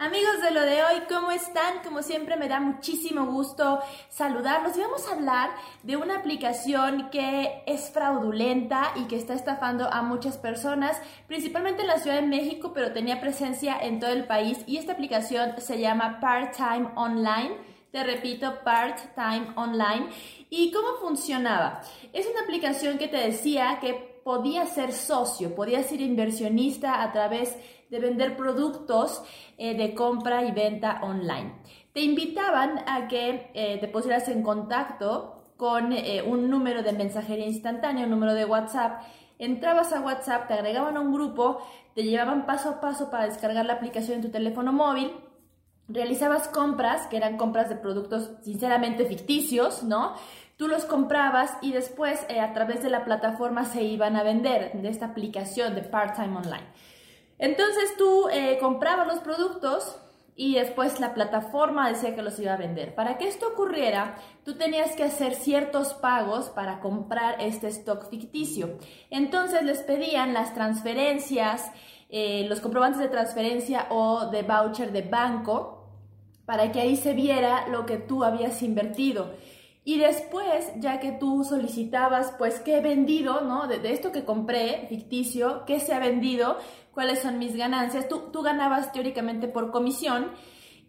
Amigos de lo de hoy, ¿cómo están? Como siempre me da muchísimo gusto saludarlos y vamos a hablar de una aplicación que es fraudulenta y que está estafando a muchas personas, principalmente en la Ciudad de México, pero tenía presencia en todo el país y esta aplicación se llama Part-Time Online. Te repito, Part-Time Online. ¿Y cómo funcionaba? Es una aplicación que te decía que podías ser socio, podías ser inversionista a través de vender productos eh, de compra y venta online. Te invitaban a que eh, te pusieras en contacto con eh, un número de mensajería instantánea, un número de WhatsApp. Entrabas a WhatsApp, te agregaban a un grupo, te llevaban paso a paso para descargar la aplicación en tu teléfono móvil realizabas compras, que eran compras de productos sinceramente ficticios, ¿no? Tú los comprabas y después a través de la plataforma se iban a vender de esta aplicación de part-time online. Entonces tú eh, comprabas los productos y después la plataforma decía que los iba a vender. Para que esto ocurriera, tú tenías que hacer ciertos pagos para comprar este stock ficticio. Entonces les pedían las transferencias, eh, los comprobantes de transferencia o de voucher de banco para que ahí se viera lo que tú habías invertido. Y después, ya que tú solicitabas, pues, qué he vendido, ¿no? De, esto que compré, ficticio, qué se ha vendido, cuáles son mis ganancias, tú, tú ganabas teóricamente por comisión.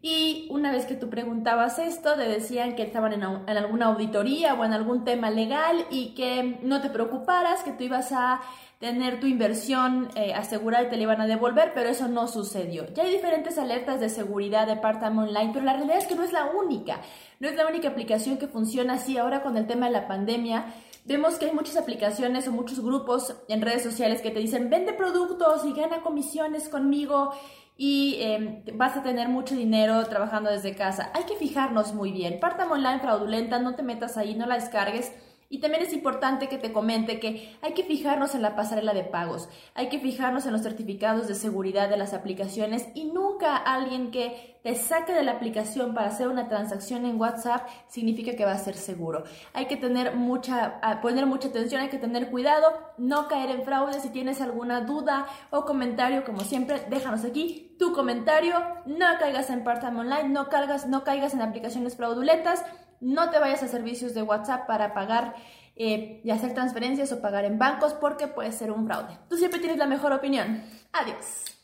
Y una vez que tú preguntabas esto, te decían que estaban en, alguna auditoría o en algún tema legal y que no te preocuparas, que tú ibas a tener tu inversión eh, asegurada y te la iban a devolver, pero eso no sucedió. Ya hay diferentes alertas de seguridad de Partame Online, pero la realidad es que no es la única. No es la única aplicación que funciona así. Ahora con el tema de la pandemia, vemos que hay muchas aplicaciones o muchos grupos en redes sociales que te dicen, vende productos y gana comisiones conmigo y em, vas a tener mucho dinero trabajando desde casa. Hay que fijarnos muy bien. Partame Online fraudulenta, no te metas ahí, no la descargues y también es importante que te comente que hay que fijarnos en la pasarela de pagos, hay que fijarnos en los certificados de seguridad de las aplicaciones y nunca alguien que te saque de la aplicación para hacer una transacción en WhatsApp significa que va a ser seguro. Hay que tener mucha, poner mucha atención, hay que tener cuidado, no caer en fraude. Si tienes alguna duda o comentario, como siempre, déjanos aquí tu comentario. No caigas en part-time online, no, cargas, no caigas en aplicaciones fraudulentas. No te vayas a servicios de WhatsApp para pagar eh, y hacer transferencias o pagar en bancos porque puede ser un fraude. Tú siempre tienes la mejor opinión. Adiós.